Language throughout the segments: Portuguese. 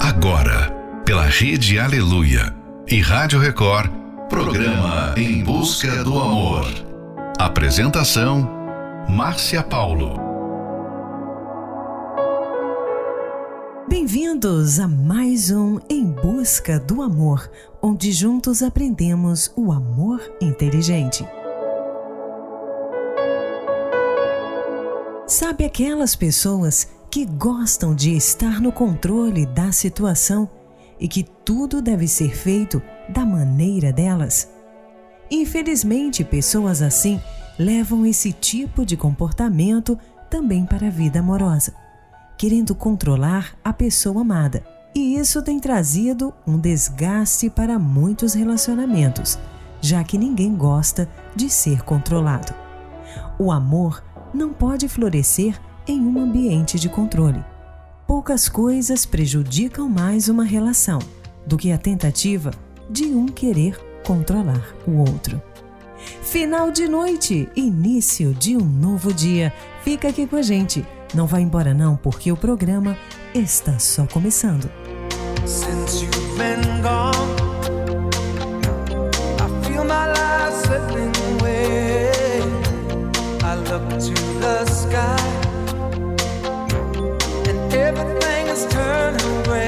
Agora, pela Rede Aleluia e Rádio Record, programa Em Busca do Amor. Apresentação: Márcia Paulo. Bem-vindos a mais um Em Busca do Amor, onde juntos aprendemos o amor inteligente. Sabe aquelas pessoas que gostam de estar no controle da situação e que tudo deve ser feito da maneira delas? Infelizmente, pessoas assim levam esse tipo de comportamento também para a vida amorosa, querendo controlar a pessoa amada. E isso tem trazido um desgaste para muitos relacionamentos, já que ninguém gosta de ser controlado. O amor não pode florescer em um ambiente de controle. Poucas coisas prejudicam mais uma relação do que a tentativa de um querer controlar o outro. Final de noite, início de um novo dia. Fica aqui com a gente. Não vá embora não, porque o programa está só começando. To the sky everything is turning gray.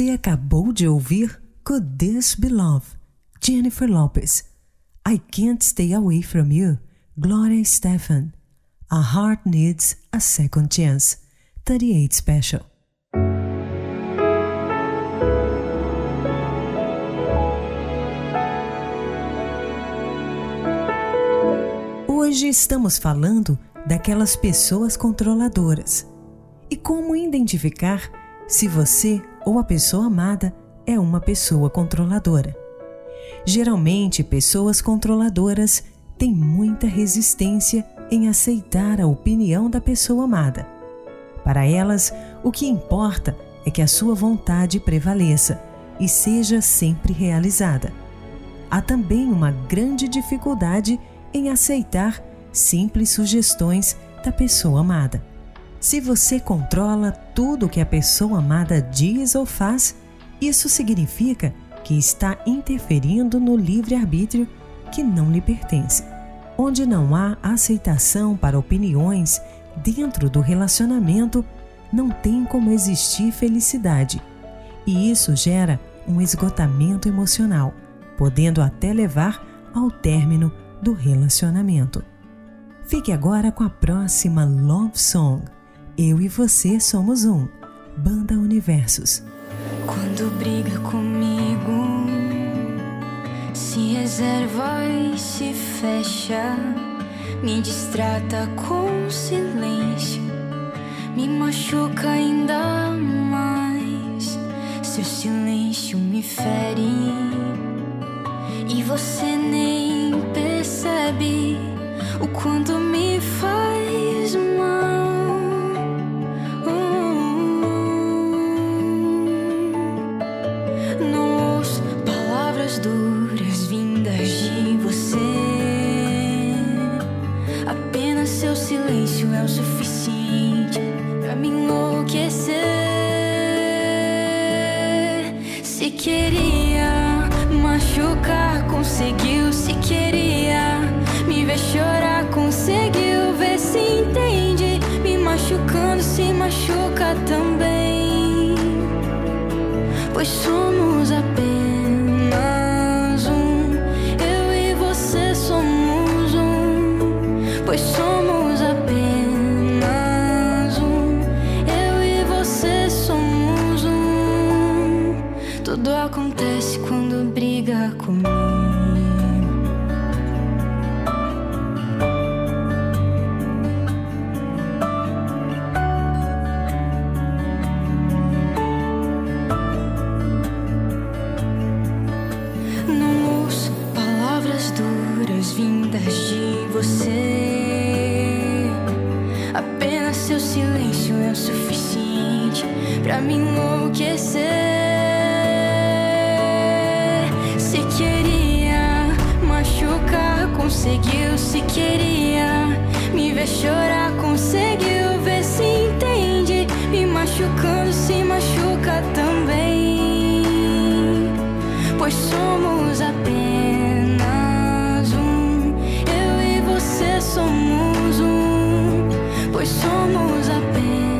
Você acabou de ouvir Could This Be Love? Jennifer Lopez. I Can't Stay Away From You, Gloria Stefan. A Heart Needs a Second Chance, 38 Special. Hoje estamos falando daquelas pessoas controladoras e como identificar se você ou a pessoa amada é uma pessoa controladora. Geralmente, pessoas controladoras têm muita resistência em aceitar a opinião da pessoa amada. Para elas, o que importa é que a sua vontade prevaleça e seja sempre realizada. Há também uma grande dificuldade em aceitar simples sugestões da pessoa amada. Se você controla tudo que a pessoa amada diz ou faz, isso significa que está interferindo no livre-arbítrio que não lhe pertence. Onde não há aceitação para opiniões dentro do relacionamento, não tem como existir felicidade. E isso gera um esgotamento emocional, podendo até levar ao término do relacionamento. Fique agora com a próxima Love Song. Eu e você somos um. Banda Universos. Quando briga comigo, se reserva e se fecha, me distrata com silêncio, me machuca ainda mais. Seu silêncio me fere e você nem percebe o quanto me faz mal. Conseguiu, se queria me ver chorar, conseguiu. Ver se entende, me machucando, se machuca também, pois somos chorar conseguiu ver se entende. Me machucando se machuca também. Pois somos apenas um. Eu e você somos um. Pois somos apenas.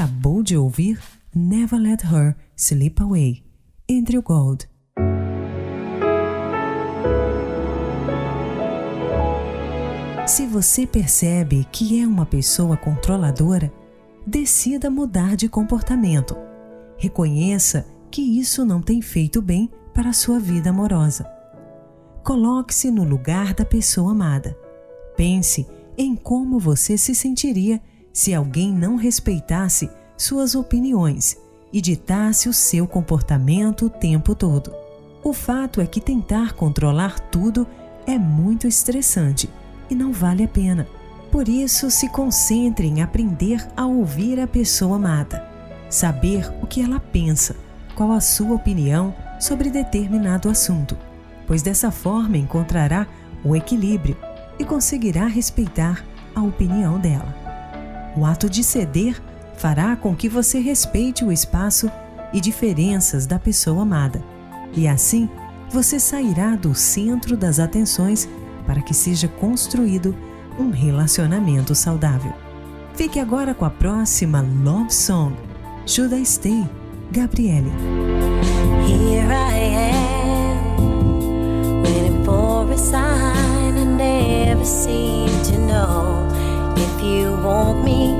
Acabou de ouvir Never Let Her Slip Away, entre o Gold. Se você percebe que é uma pessoa controladora, decida mudar de comportamento. Reconheça que isso não tem feito bem para a sua vida amorosa. Coloque-se no lugar da pessoa amada. Pense em como você se sentiria se alguém não respeitasse suas opiniões e ditasse o seu comportamento o tempo todo. O fato é que tentar controlar tudo é muito estressante e não vale a pena. Por isso, se concentre em aprender a ouvir a pessoa amada, saber o que ela pensa, qual a sua opinião sobre determinado assunto, pois dessa forma encontrará o equilíbrio e conseguirá respeitar a opinião dela. O ato de ceder fará com que você respeite o espaço e diferenças da pessoa amada. E assim, você sairá do centro das atenções para que seja construído um relacionamento saudável. Fique agora com a próxima Love Song, Should I Stay, Gabriele. Here I am, waiting for a sign I never seem to know. You want me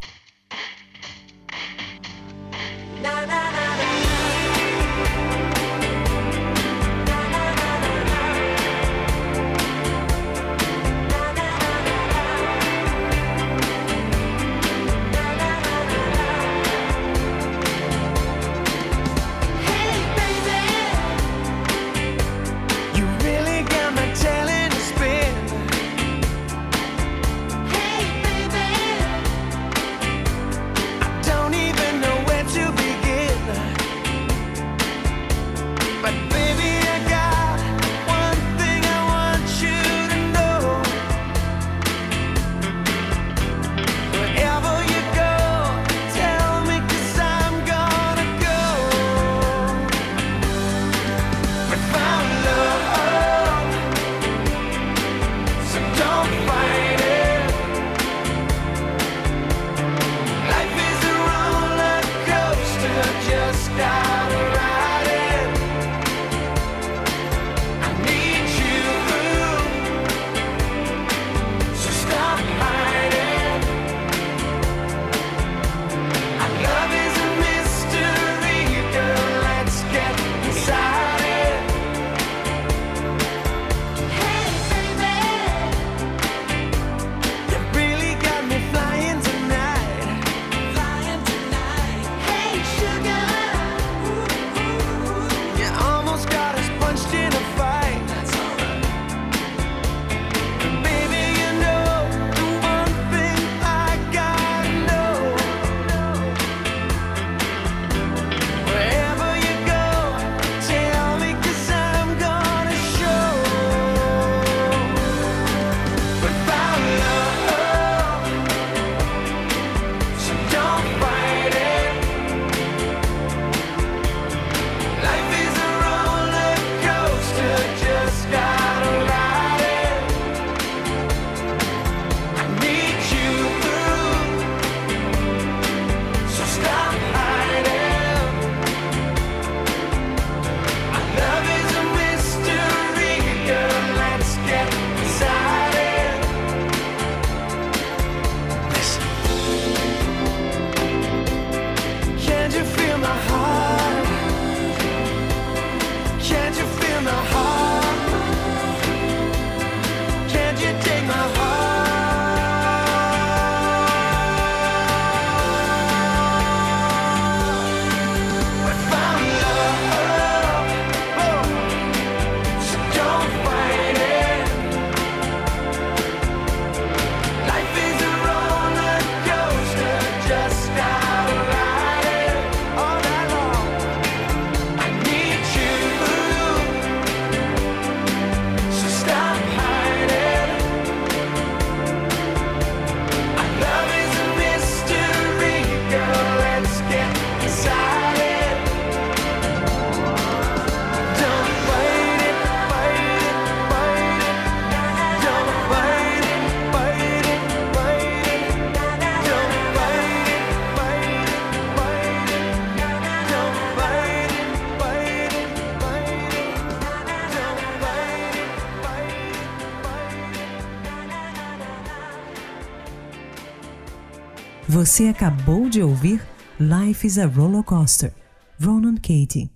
Você acabou de ouvir Life is a Roller Coaster, Ronan Katie.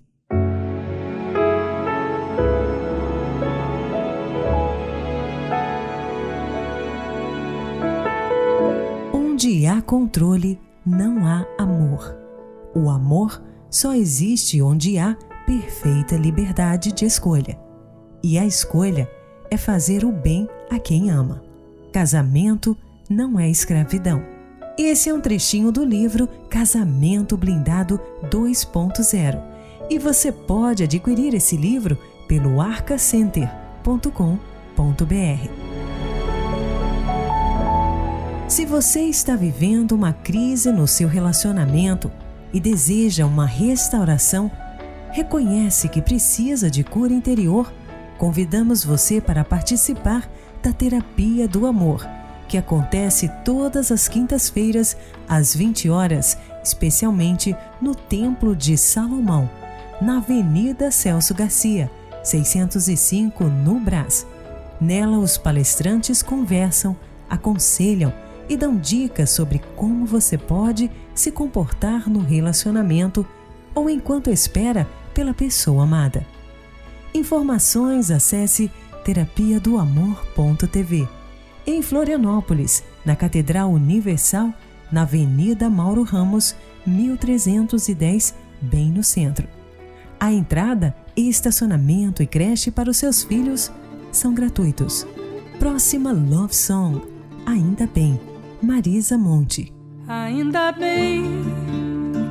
Onde há controle, não há amor. O amor só existe onde há perfeita liberdade de escolha. E a escolha é fazer o bem a quem ama. Casamento não é escravidão. Esse é um trechinho do livro Casamento Blindado 2.0 e você pode adquirir esse livro pelo arcacenter.com.br. Se você está vivendo uma crise no seu relacionamento e deseja uma restauração, reconhece que precisa de cura interior, convidamos você para participar da Terapia do Amor que acontece todas as quintas-feiras às 20 horas, especialmente no Templo de Salomão, na Avenida Celso Garcia, 605 no Brás. Nela, os palestrantes conversam, aconselham e dão dicas sobre como você pode se comportar no relacionamento ou enquanto espera pela pessoa amada. Informações acesse terapia do. Em Florianópolis, na Catedral Universal, na Avenida Mauro Ramos, 1310, bem no centro. A entrada, estacionamento e creche para os seus filhos são gratuitos. Próxima Love Song, Ainda Bem, Marisa Monte. Ainda bem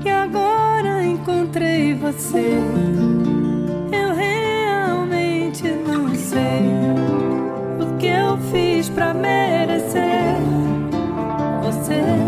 que agora encontrei você. Eu realmente não sei o que eu fiz pra merecer você.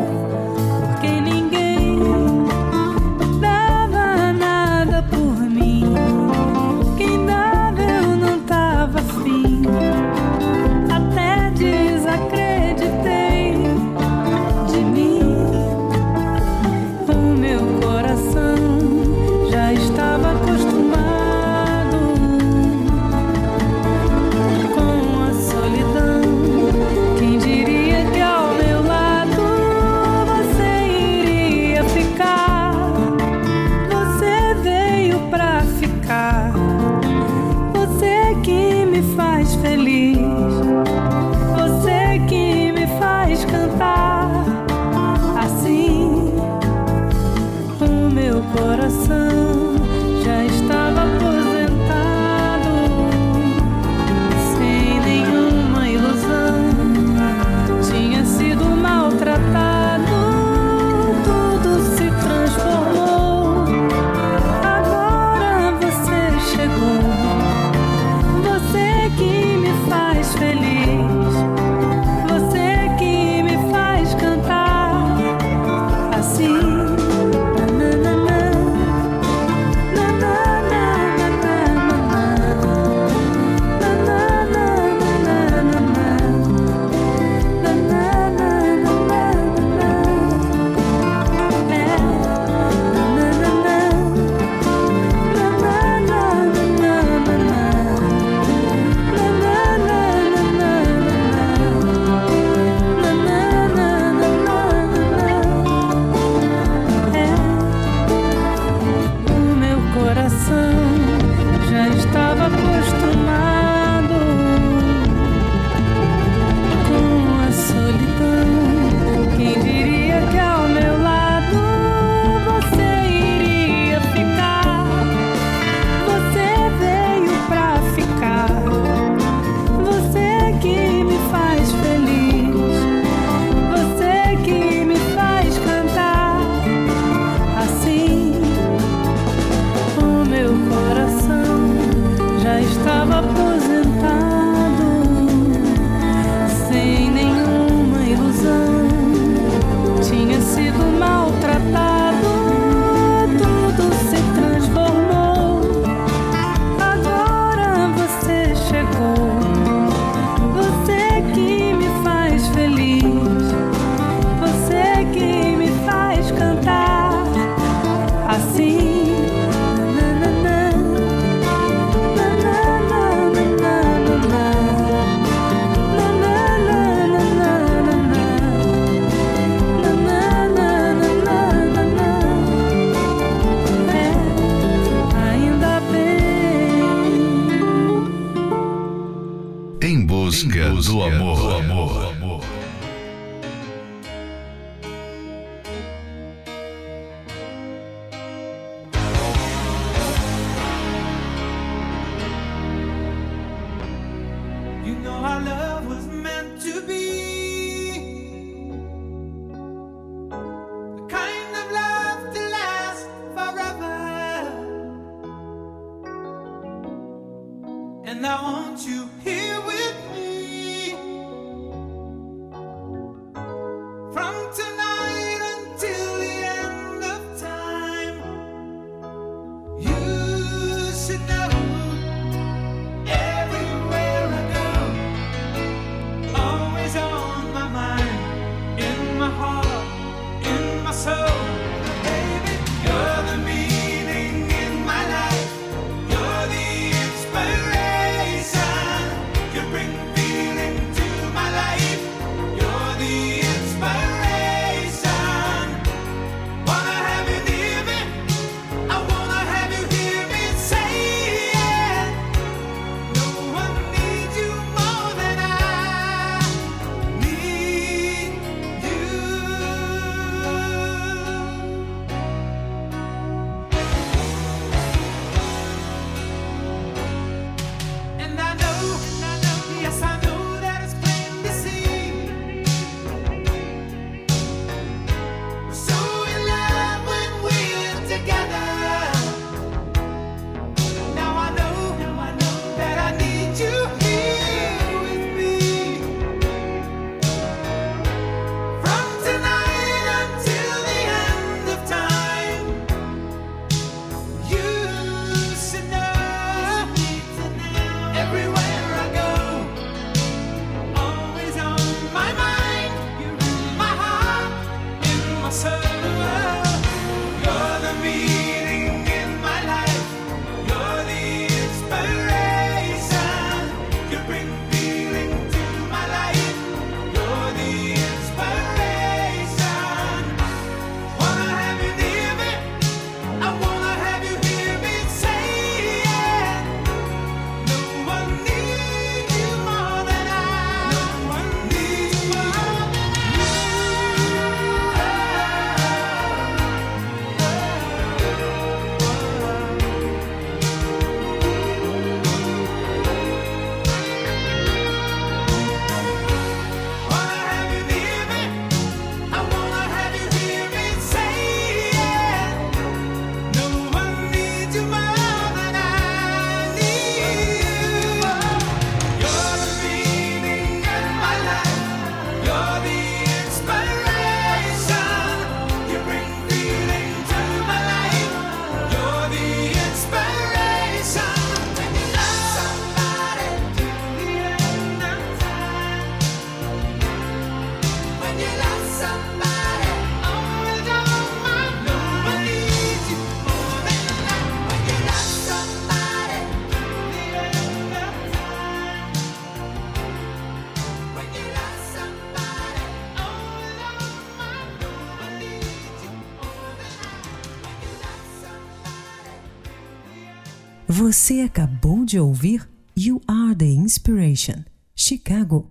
Você acabou de ouvir You Are the Inspiration, Chicago.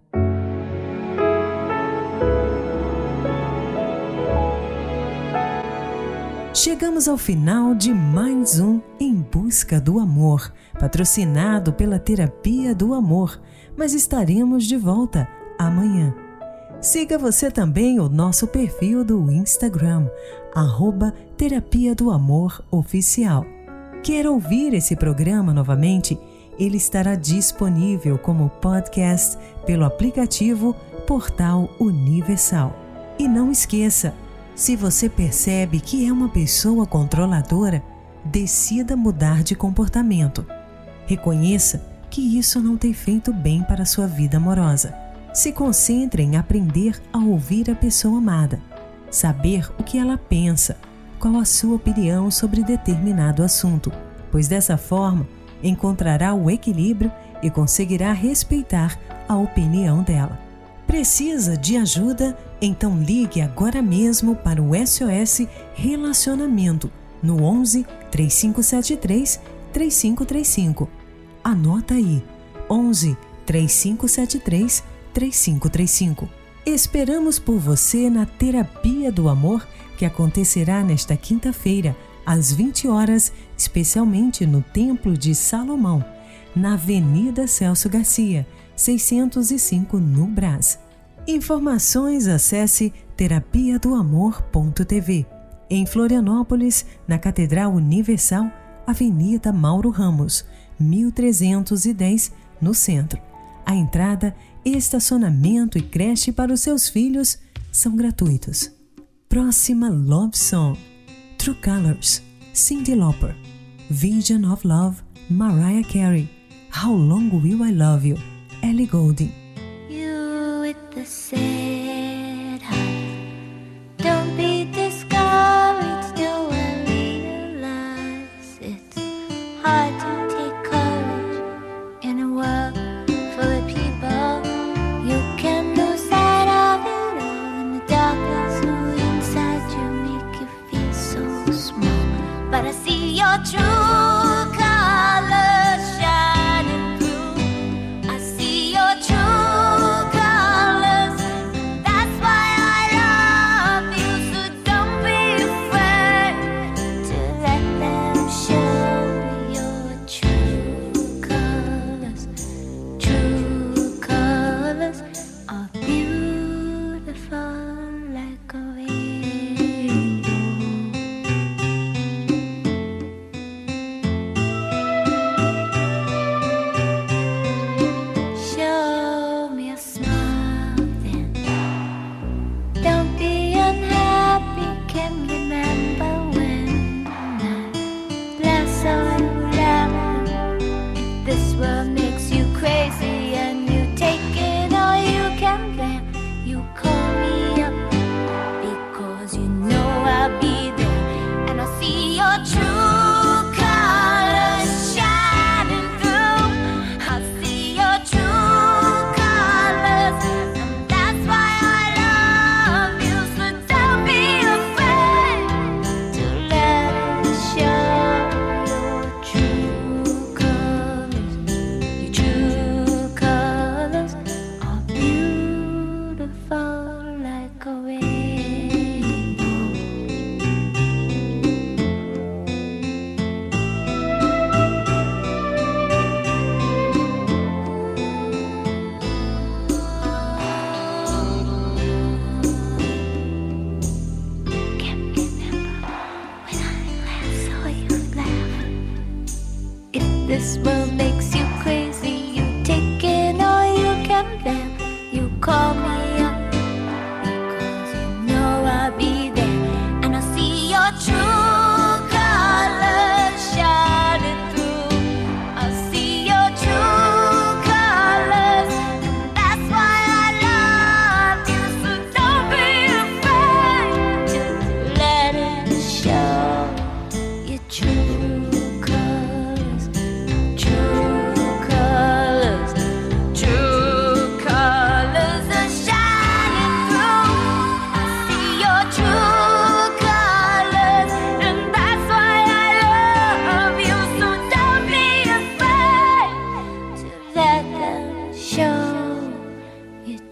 Chegamos ao final de mais um Em Busca do Amor, patrocinado pela Terapia do Amor, mas estaremos de volta amanhã. Siga você também o nosso perfil do Instagram, arroba Terapia do Amor Oficial. Quer ouvir esse programa novamente? Ele estará disponível como podcast pelo aplicativo Portal Universal. E não esqueça, se você percebe que é uma pessoa controladora, decida mudar de comportamento. Reconheça que isso não tem feito bem para a sua vida amorosa. Se concentre em aprender a ouvir a pessoa amada, saber o que ela pensa, qual a sua opinião sobre determinado assunto, pois dessa forma encontrará o equilíbrio e conseguirá respeitar a opinião dela. Precisa de ajuda? Então ligue agora mesmo para o SOS Relacionamento no 11 3573 3535. Anota aí: 11 3573 3535. Esperamos por você na Terapia do Amor que acontecerá nesta quinta-feira, às 20 horas, especialmente no Templo de Salomão, na Avenida Celso Garcia 605 no Brás. Informações acesse terapia do amor.tv. Em Florianópolis, na Catedral Universal, Avenida Mauro Ramos, 1310, no centro. A entrada, estacionamento e creche para os seus filhos são gratuitos. Próxima Love Song: True Colors, Cindy Lauper. Vision of Love, Mariah Carey. How Long Will I Love You? Ellie Goulding.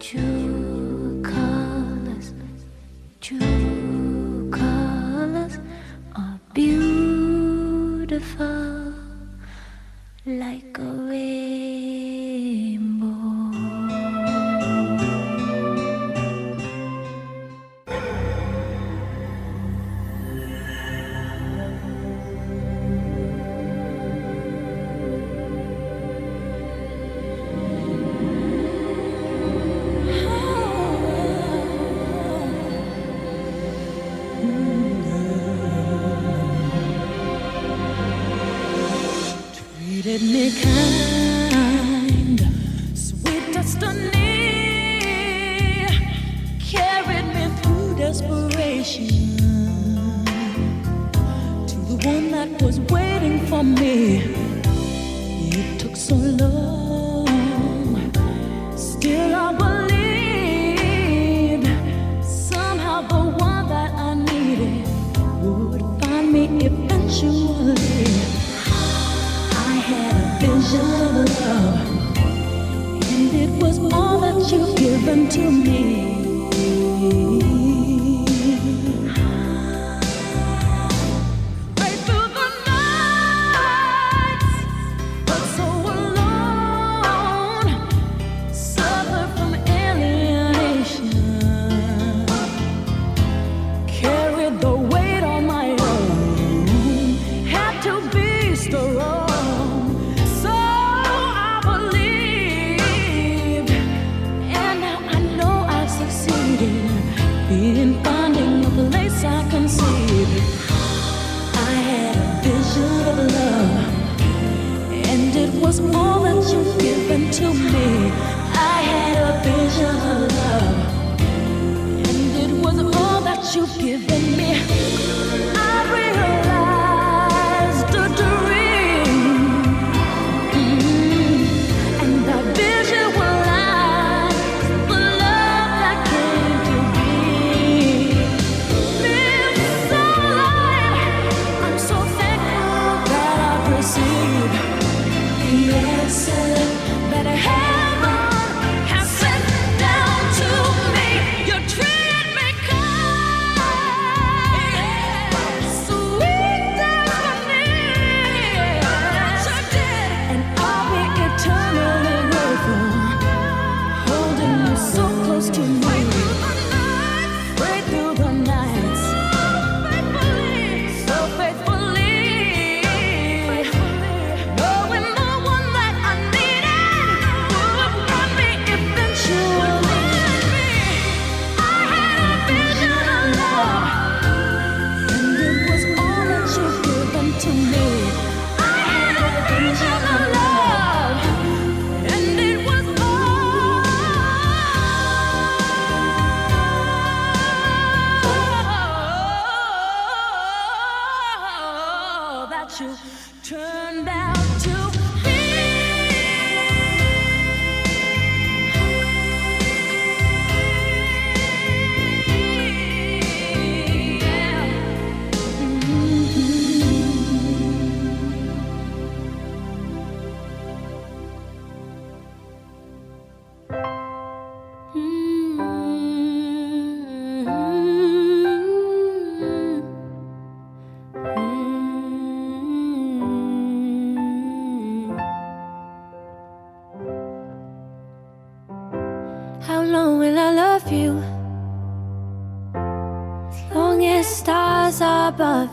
就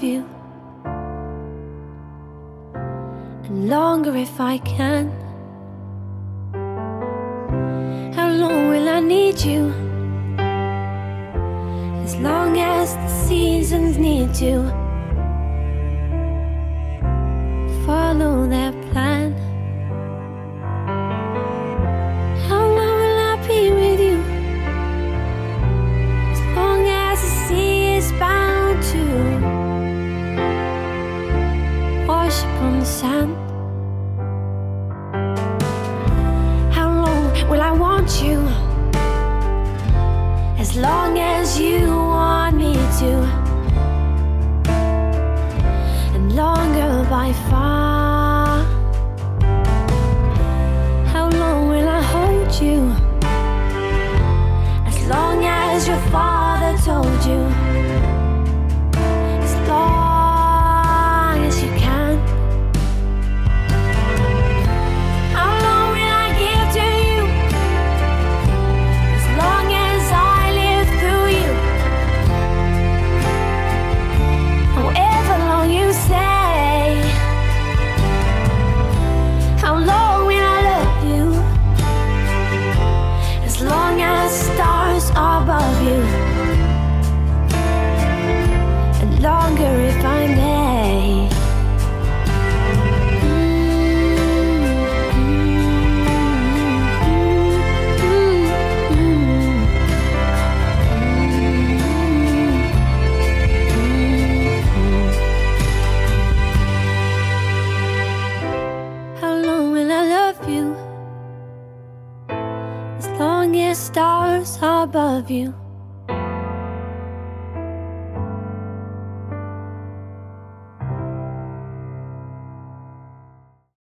you and longer if I can. worship the sand. How long will I want you? As long as you want me to, and longer by far. You.